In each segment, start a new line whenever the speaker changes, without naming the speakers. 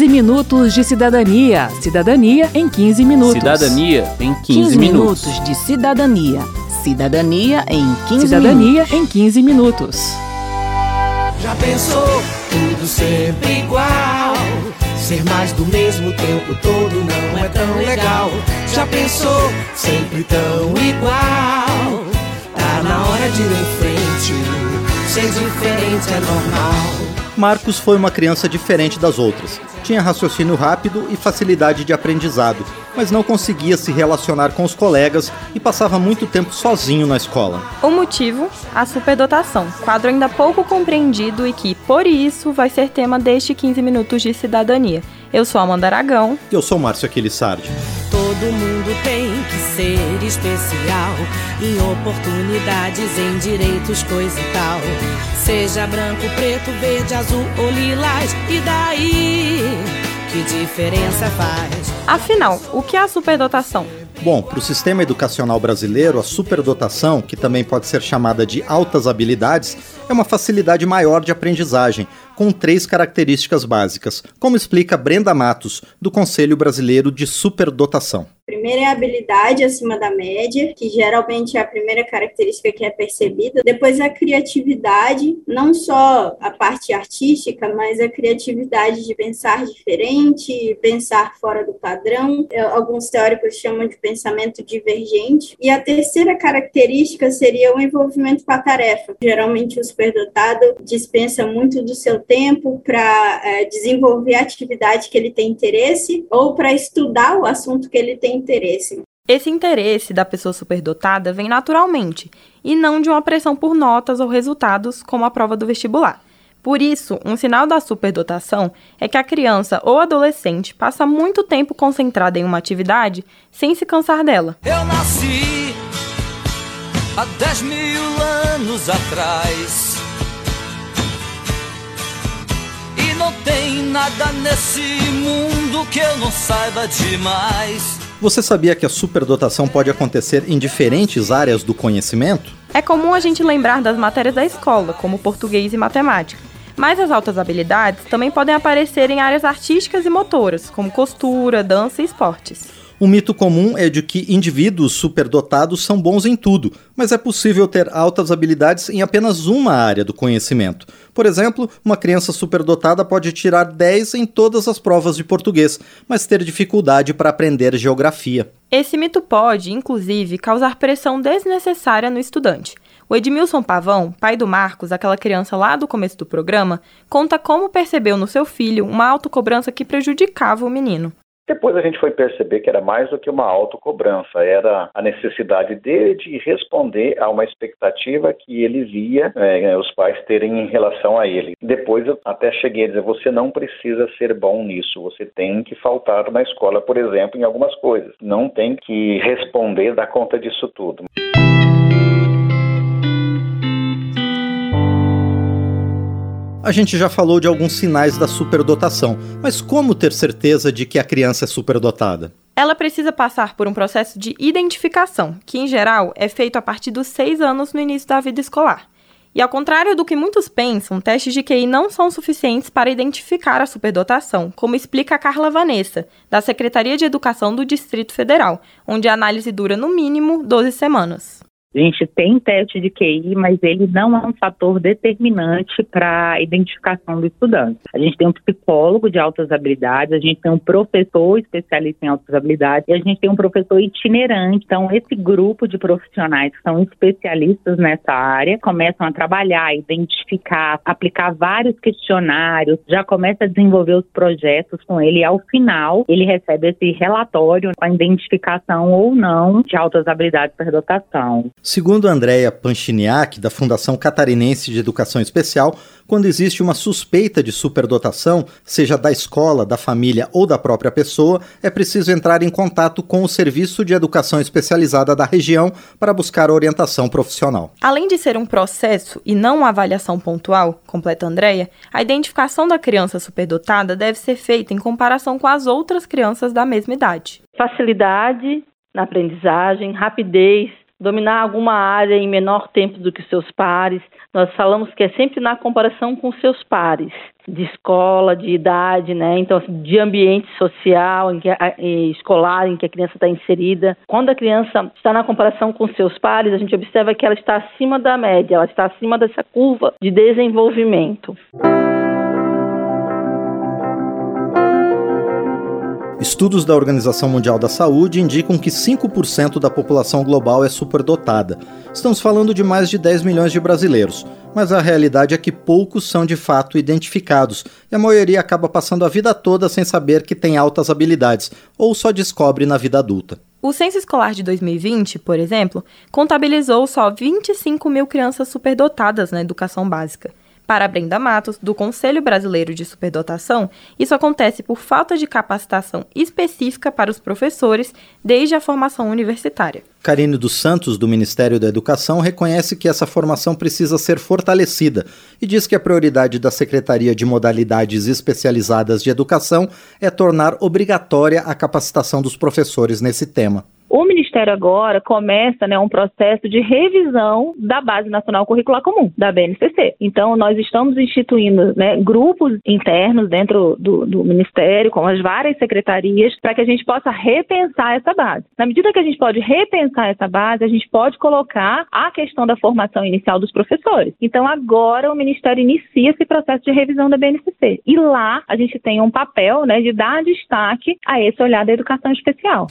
15 minutos de cidadania. Cidadania em 15 minutos.
Cidadania em 15,
15
minutos.
minutos de cidadania. Cidadania em 15
Cidadania
minutos. em 15 minutos.
Já pensou tudo sempre igual? Ser mais do mesmo tempo todo não é tão legal. Já pensou sempre tão igual? Tá na hora de ir em frente. Ser diferente é normal.
Marcos foi uma criança diferente das outras. Tinha raciocínio rápido e facilidade de aprendizado, mas não conseguia se relacionar com os colegas e passava muito tempo sozinho na escola.
O motivo? A superdotação, quadro ainda pouco compreendido e que, por isso, vai ser tema deste 15 minutos de cidadania. Eu sou Amanda Aragão.
E eu sou Márcio Aquilissardi.
Todo mundo tem que ser especial em oportunidades, em direitos, coisa e tal. Seja branco, preto, verde, azul ou lilás, e daí? Que diferença faz?
Afinal, o que é a superdotação?
Bom, para o sistema educacional brasileiro, a superdotação, que também pode ser chamada de altas habilidades, é uma facilidade maior de aprendizagem, com três características básicas, como explica Brenda Matos, do Conselho Brasileiro de Superdotação.
Primeiro é a habilidade acima da média, que geralmente é a primeira característica que é percebida. Depois a criatividade, não só a parte artística, mas a criatividade de pensar diferente, pensar fora do padrão. Alguns teóricos chamam de pensamento divergente. E a terceira característica seria o envolvimento com a tarefa. Geralmente o superdotado dispensa muito do seu tempo para é, desenvolver a atividade que ele tem interesse ou para estudar o assunto que ele tem interesse.
Esse interesse da pessoa superdotada vem naturalmente e não de uma pressão por notas ou resultados, como a prova do vestibular. Por isso, um sinal da superdotação é que a criança ou adolescente passa muito tempo concentrada em uma atividade sem se cansar dela.
Eu nasci há 10 mil anos atrás. E não tem nada nesse mundo que eu não saiba demais.
Você sabia que a superdotação pode acontecer em diferentes áreas do conhecimento?
É comum a gente lembrar das matérias da escola, como português e matemática. Mas as altas habilidades também podem aparecer em áreas artísticas e motoras, como costura, dança e esportes.
O mito comum é de que indivíduos superdotados são bons em tudo, mas é possível ter altas habilidades em apenas uma área do conhecimento. Por exemplo, uma criança superdotada pode tirar 10 em todas as provas de português, mas ter dificuldade para aprender geografia.
Esse mito pode, inclusive, causar pressão desnecessária no estudante. O Edmilson Pavão, pai do Marcos, aquela criança lá do começo do programa, conta como percebeu no seu filho uma autocobrança que prejudicava o menino.
Depois a gente foi perceber que era mais do que uma autocobrança, era a necessidade dele de responder a uma expectativa que ele via é, os pais terem em relação a ele. Depois eu até cheguei a dizer: você não precisa ser bom nisso, você tem que faltar na escola, por exemplo, em algumas coisas. Não tem que responder, dar conta disso tudo.
A gente já falou de alguns sinais da superdotação, mas como ter certeza de que a criança é superdotada?
Ela precisa passar por um processo de identificação, que em geral é feito a partir dos seis anos no início da vida escolar. E ao contrário do que muitos pensam, testes de QI não são suficientes para identificar a superdotação, como explica Carla Vanessa, da Secretaria de Educação do Distrito Federal, onde a análise dura no mínimo 12 semanas.
A gente tem teste de QI, mas ele não é um fator determinante para a identificação do estudante. A gente tem um psicólogo de altas habilidades, a gente tem um professor especialista em altas habilidades e a gente tem um professor itinerante. Então, esse grupo de profissionais que são especialistas nessa área começam a trabalhar, identificar, aplicar vários questionários, já começa a desenvolver os projetos com ele e ao final ele recebe esse relatório com a identificação ou não de altas habilidades para dotação.
Segundo Andréa Panchiniak, da Fundação Catarinense de Educação Especial, quando existe uma suspeita de superdotação, seja da escola, da família ou da própria pessoa, é preciso entrar em contato com o Serviço de Educação Especializada da região para buscar orientação profissional.
Além de ser um processo e não uma avaliação pontual, completa Andréia, a identificação da criança superdotada deve ser feita em comparação com as outras crianças da mesma idade.
Facilidade na aprendizagem, rapidez
dominar alguma área em menor tempo do que seus pares. Nós falamos que é sempre na comparação com seus pares, de escola, de idade, né? Então, assim, de ambiente social, em que, escolar, em que a criança está inserida. Quando a criança está na comparação com seus pares, a gente observa que ela está acima da média, ela está acima dessa curva de desenvolvimento.
Estudos da Organização Mundial da Saúde indicam que 5% da população global é superdotada. Estamos falando de mais de 10 milhões de brasileiros, mas a realidade é que poucos são de fato identificados e a maioria acaba passando a vida toda sem saber que tem altas habilidades ou só descobre na vida adulta.
O censo escolar de 2020, por exemplo, contabilizou só 25 mil crianças superdotadas na educação básica. Para Brenda Matos, do Conselho Brasileiro de Superdotação, isso acontece por falta de capacitação específica para os professores desde a formação universitária.
Karine dos Santos, do Ministério da Educação, reconhece que essa formação precisa ser fortalecida e diz que a prioridade da Secretaria de Modalidades Especializadas de Educação é tornar obrigatória a capacitação dos professores nesse tema.
O Ministério agora começa né, um processo de revisão da Base Nacional Curricular Comum, da BNCC. Então, nós estamos instituindo né, grupos internos dentro do, do Ministério, com as várias secretarias, para que a gente possa repensar essa base. Na medida que a gente pode repensar essa base, a gente pode colocar a questão da formação inicial dos professores. Então, agora o Ministério inicia esse processo de revisão da BNCC. E lá a gente tem um papel né, de dar destaque a esse olhar da educação especial.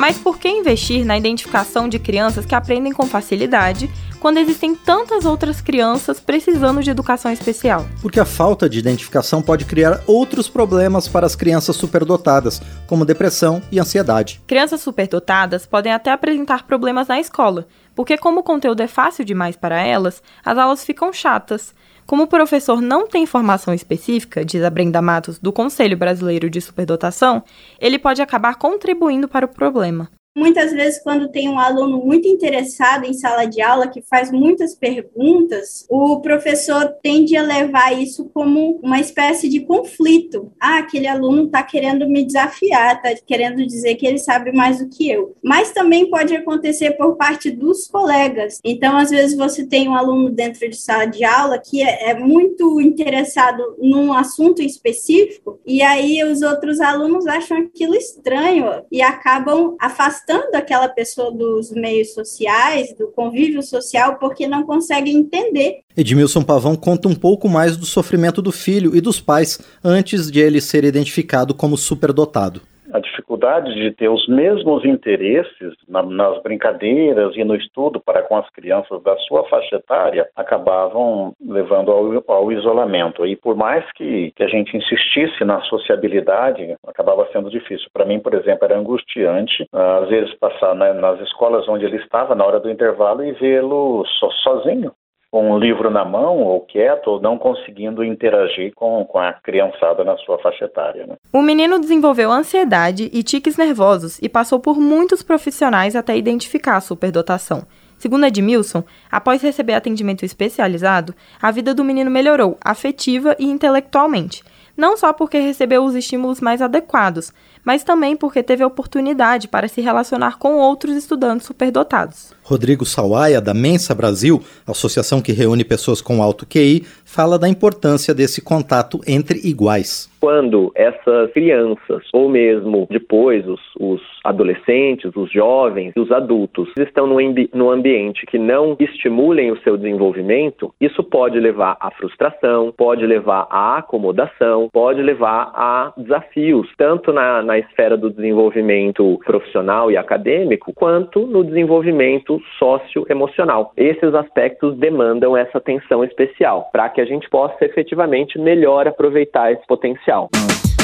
Mas por que investir na identificação de crianças que aprendem com facilidade quando existem tantas outras crianças precisando de educação especial?
Porque a falta de identificação pode criar outros problemas para as crianças superdotadas, como depressão e ansiedade.
Crianças superdotadas podem até apresentar problemas na escola, porque, como o conteúdo é fácil demais para elas, as aulas ficam chatas como o professor não tem formação específica, diz a Brenda Matos, do Conselho Brasileiro de Superdotação, ele pode acabar contribuindo para o problema.
Muitas vezes, quando tem um aluno muito interessado em sala de aula, que faz muitas perguntas, o professor tende a levar isso como uma espécie de conflito. Ah, aquele aluno está querendo me desafiar, está querendo dizer que ele sabe mais do que eu. Mas também pode acontecer por parte dos colegas. Então, às vezes, você tem um aluno dentro de sala de aula que é, é muito interessado num assunto específico, e aí os outros alunos acham aquilo estranho e acabam afastando afastando aquela pessoa dos meios sociais, do convívio social, porque não consegue entender.
Edmilson Pavão conta um pouco mais do sofrimento do filho e dos pais antes de ele ser identificado como superdotado
a dificuldade de ter os mesmos interesses na, nas brincadeiras e no estudo para com as crianças da sua faixa etária acabavam levando ao, ao isolamento. E por mais que, que, a gente insistisse na sociabilidade, acabava sendo difícil. Para mim, por exemplo, era angustiante, às vezes, passar né, nas escolas onde ele estava na hora do intervalo e vê-lo so, sozinho com um livro na mão, ou quieto, ou não conseguindo interagir com, com a criançada na sua faixa etária. Né?
O menino desenvolveu ansiedade e tiques nervosos e passou por muitos profissionais até identificar a superdotação. Segundo Edmilson, após receber atendimento especializado, a vida do menino melhorou afetiva e intelectualmente. Não só porque recebeu os estímulos mais adequados, mas também porque teve oportunidade para se relacionar com outros estudantes superdotados.
Rodrigo Sawaia, da Mensa Brasil, associação que reúne pessoas com alto QI, fala da importância desse contato entre iguais.
Quando essas crianças, ou mesmo depois os, os adolescentes, os jovens, os adultos, estão no, no ambiente que não estimulem o seu desenvolvimento, isso pode levar à frustração, pode levar à acomodação, pode levar a desafios, tanto na, na esfera do desenvolvimento profissional e acadêmico, quanto no desenvolvimento socioemocional. Esses aspectos demandam essa atenção especial para que a gente possa efetivamente melhor aproveitar esse potencial.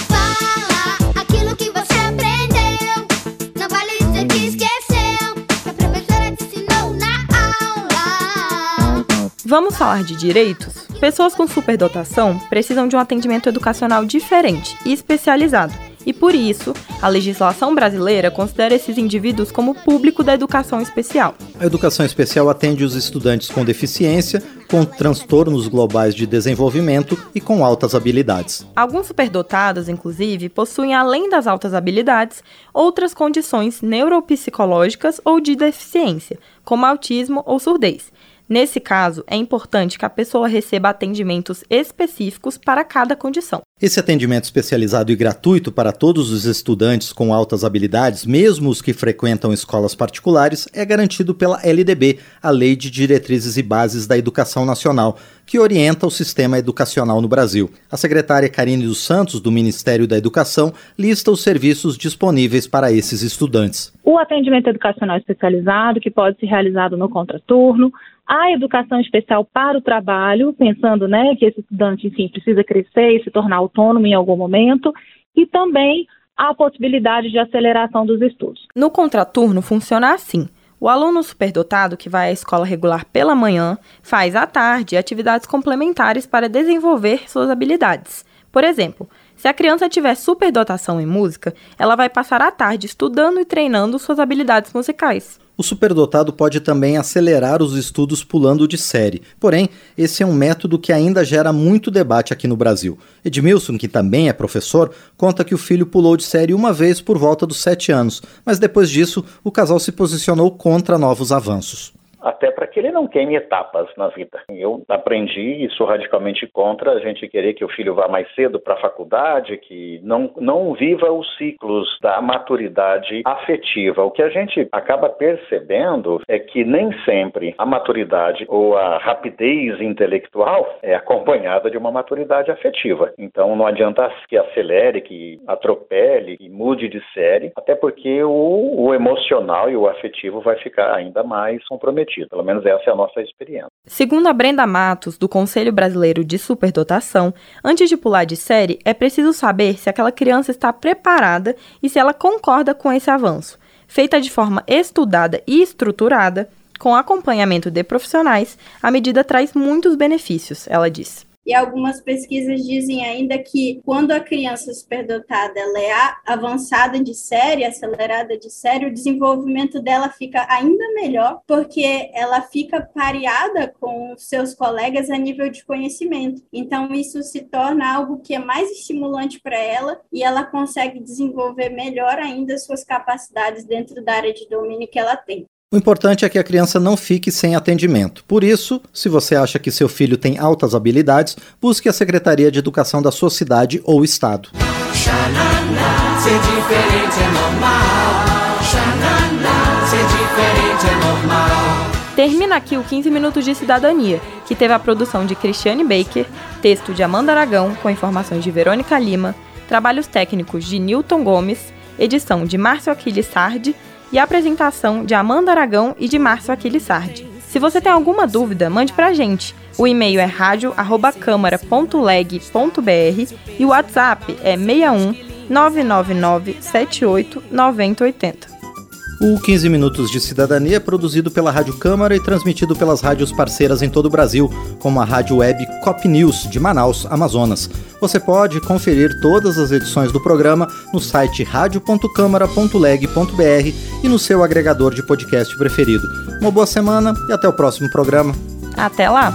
Fala aquilo que você aprendeu, não vale dizer que
esqueceu, que a professora te ensinou na aula. Vamos falar de direitos? Pessoas com superdotação precisam de um atendimento educacional diferente e especializado E por isso, a legislação brasileira considera esses indivíduos como público da educação especial.
A educação especial atende os estudantes com deficiência, com transtornos globais de desenvolvimento e com altas habilidades.
Alguns superdotados, inclusive, possuem, além das altas habilidades, outras condições neuropsicológicas ou de deficiência, como autismo ou surdez. Nesse caso, é importante que a pessoa receba atendimentos específicos para cada condição.
Esse atendimento especializado e gratuito para todos os estudantes com altas habilidades, mesmo os que frequentam escolas particulares, é garantido pela LDB, a Lei de Diretrizes e Bases da Educação Nacional, que orienta o sistema educacional no Brasil. A secretária Karine dos Santos, do Ministério da Educação, lista os serviços disponíveis para esses estudantes.
O atendimento educacional especializado, que pode ser realizado no contraturno, a educação especial para o trabalho, pensando né, que esse estudante, enfim, precisa crescer e se tornar autônomo em algum momento, e também a possibilidade de aceleração dos estudos.
No contraturno funciona assim. O aluno superdotado que vai à escola regular pela manhã faz à tarde atividades complementares para desenvolver suas habilidades. Por exemplo, se a criança tiver superdotação em música, ela vai passar a tarde estudando e treinando suas habilidades musicais.
O superdotado pode também acelerar os estudos pulando de série. Porém, esse é um método que ainda gera muito debate aqui no Brasil. Edmilson, que também é professor, conta que o filho pulou de série uma vez por volta dos sete anos, mas depois disso o casal se posicionou contra novos avanços
até para que ele não queime etapas na vida. Eu aprendi e sou radicalmente contra a gente querer que o filho vá mais cedo para a faculdade, que não, não viva os ciclos da maturidade afetiva. O que a gente acaba percebendo é que nem sempre a maturidade ou a rapidez intelectual é acompanhada de uma maturidade afetiva. Então não adianta que acelere, que atropele, que mude de série, até porque o, o emocional e o afetivo vai ficar ainda mais comprometido. Pelo menos essa é a nossa experiência.
Segundo a Brenda Matos, do Conselho Brasileiro de Superdotação, antes de pular de série, é preciso saber se aquela criança está preparada e se ela concorda com esse avanço. Feita de forma estudada e estruturada, com acompanhamento de profissionais, a medida traz muitos benefícios, ela diz.
E algumas pesquisas dizem ainda que quando a criança superdotada ela é avançada de série, acelerada de série, o desenvolvimento dela fica ainda melhor, porque ela fica pareada com seus colegas a nível de conhecimento. Então, isso se torna algo que é mais estimulante para ela e ela consegue desenvolver melhor ainda suas capacidades dentro da área de domínio que ela tem.
O importante é que a criança não fique sem atendimento. Por isso, se você acha que seu filho tem altas habilidades, busque a Secretaria de Educação da sua cidade ou estado. Xanana, ser diferente é normal.
Xanana, ser diferente é normal. Termina aqui o 15 Minutos de Cidadania, que teve a produção de Cristiane Baker, texto de Amanda Aragão, com informações de Verônica Lima, trabalhos técnicos de Newton Gomes, edição de Márcio Aquiles Sardi e a apresentação de Amanda Aragão e de Márcio Aquiles Sardi. Se você tem alguma dúvida, mande pra gente. O e-mail é radio@câmara.leg.br e o WhatsApp é 61 999 78 9080.
O 15 Minutos de Cidadania é produzido pela Rádio Câmara e transmitido pelas rádios parceiras em todo o Brasil, como a rádio web Cop News, de Manaus, Amazonas. Você pode conferir todas as edições do programa no site radio.câmara.leg.br e no seu agregador de podcast preferido. Uma boa semana e até o próximo programa.
Até lá!